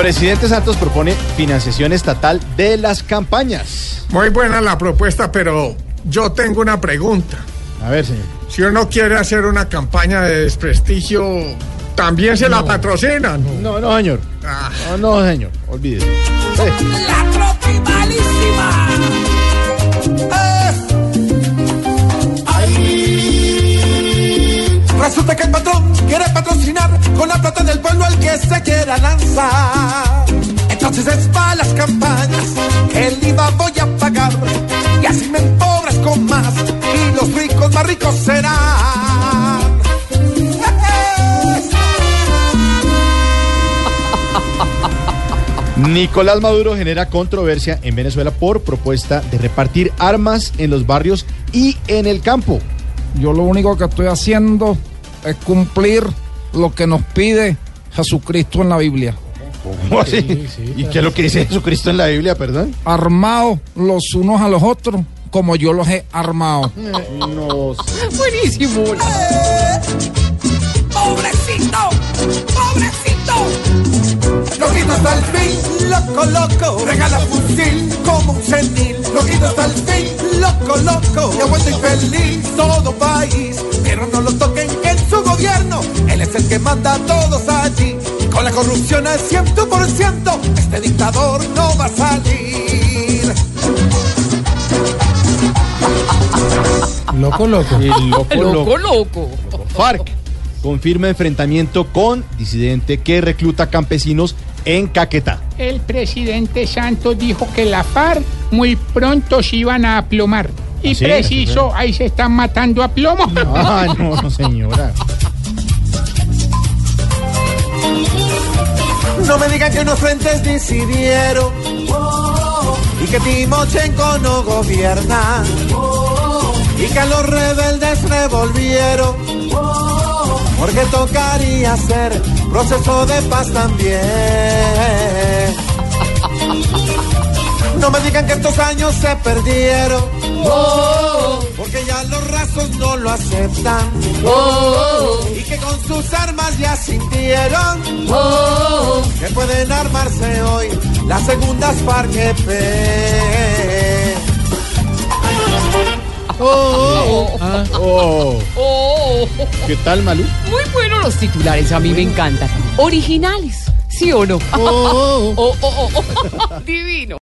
Presidente Santos propone financiación estatal de las campañas. Muy buena la propuesta, pero yo tengo una pregunta. A ver, señor. Si uno quiere hacer una campaña de desprestigio, ¿también se la patrocinan? No, no, señor. Ah, No, no, señor. Olvídese. Eh, La tropimalísima. Resulta que el patrón quiere patrocinar con la plata del pueblo al que se quiera lanzar. Entonces es para las campañas que el IVA voy a pagar. Y así me empobrezco más y los ricos más ricos serán. Nicolás Maduro genera controversia en Venezuela por propuesta de repartir armas en los barrios y en el campo. Yo lo único que estoy haciendo es cumplir lo que nos pide Jesucristo en la Biblia. ¿Cómo así? ¿Y qué es lo que dice Jesucristo en la Biblia, perdón? Armados los unos a los otros como yo los he armado. No sé. Buenísimo. ¡Pobrecito! ¡Pobrecito! Loquito hasta el fin, loco, loco. Regala fusil como un senil. Loquito hasta el fin, loco, loco. Y aguanta infeliz todo país. Pero no lo toquen en su gobierno. Él es el que manda a todos allí. Con la corrupción al ciento por ciento, este dictador no va a salir. Loco, loco. El loco, Loco, loco. FARC confirma enfrentamiento con disidente que recluta campesinos en Caquetá. El presidente Santos dijo que la FARC muy pronto se iban a aplomar. Y ¿Ah, sí? preciso, ahí se están matando a plomo. Ah, no, no, señora. No me digan que unos frentes decidieron y que Timochenko no gobierna y que los rebeldes revolvieron porque tocaría hacer proceso de paz también. No me digan que estos años se perdieron porque ya los rasos no lo aceptan y que con sus armas ya sintieron pueden armarse hoy las segundas FARC-EP. Oh, Oh, ¿qué tal, Malú? muy buenos los titulares, a mí me encantan. Originales, ¿sí o no? Oh, oh, oh, oh. Divino.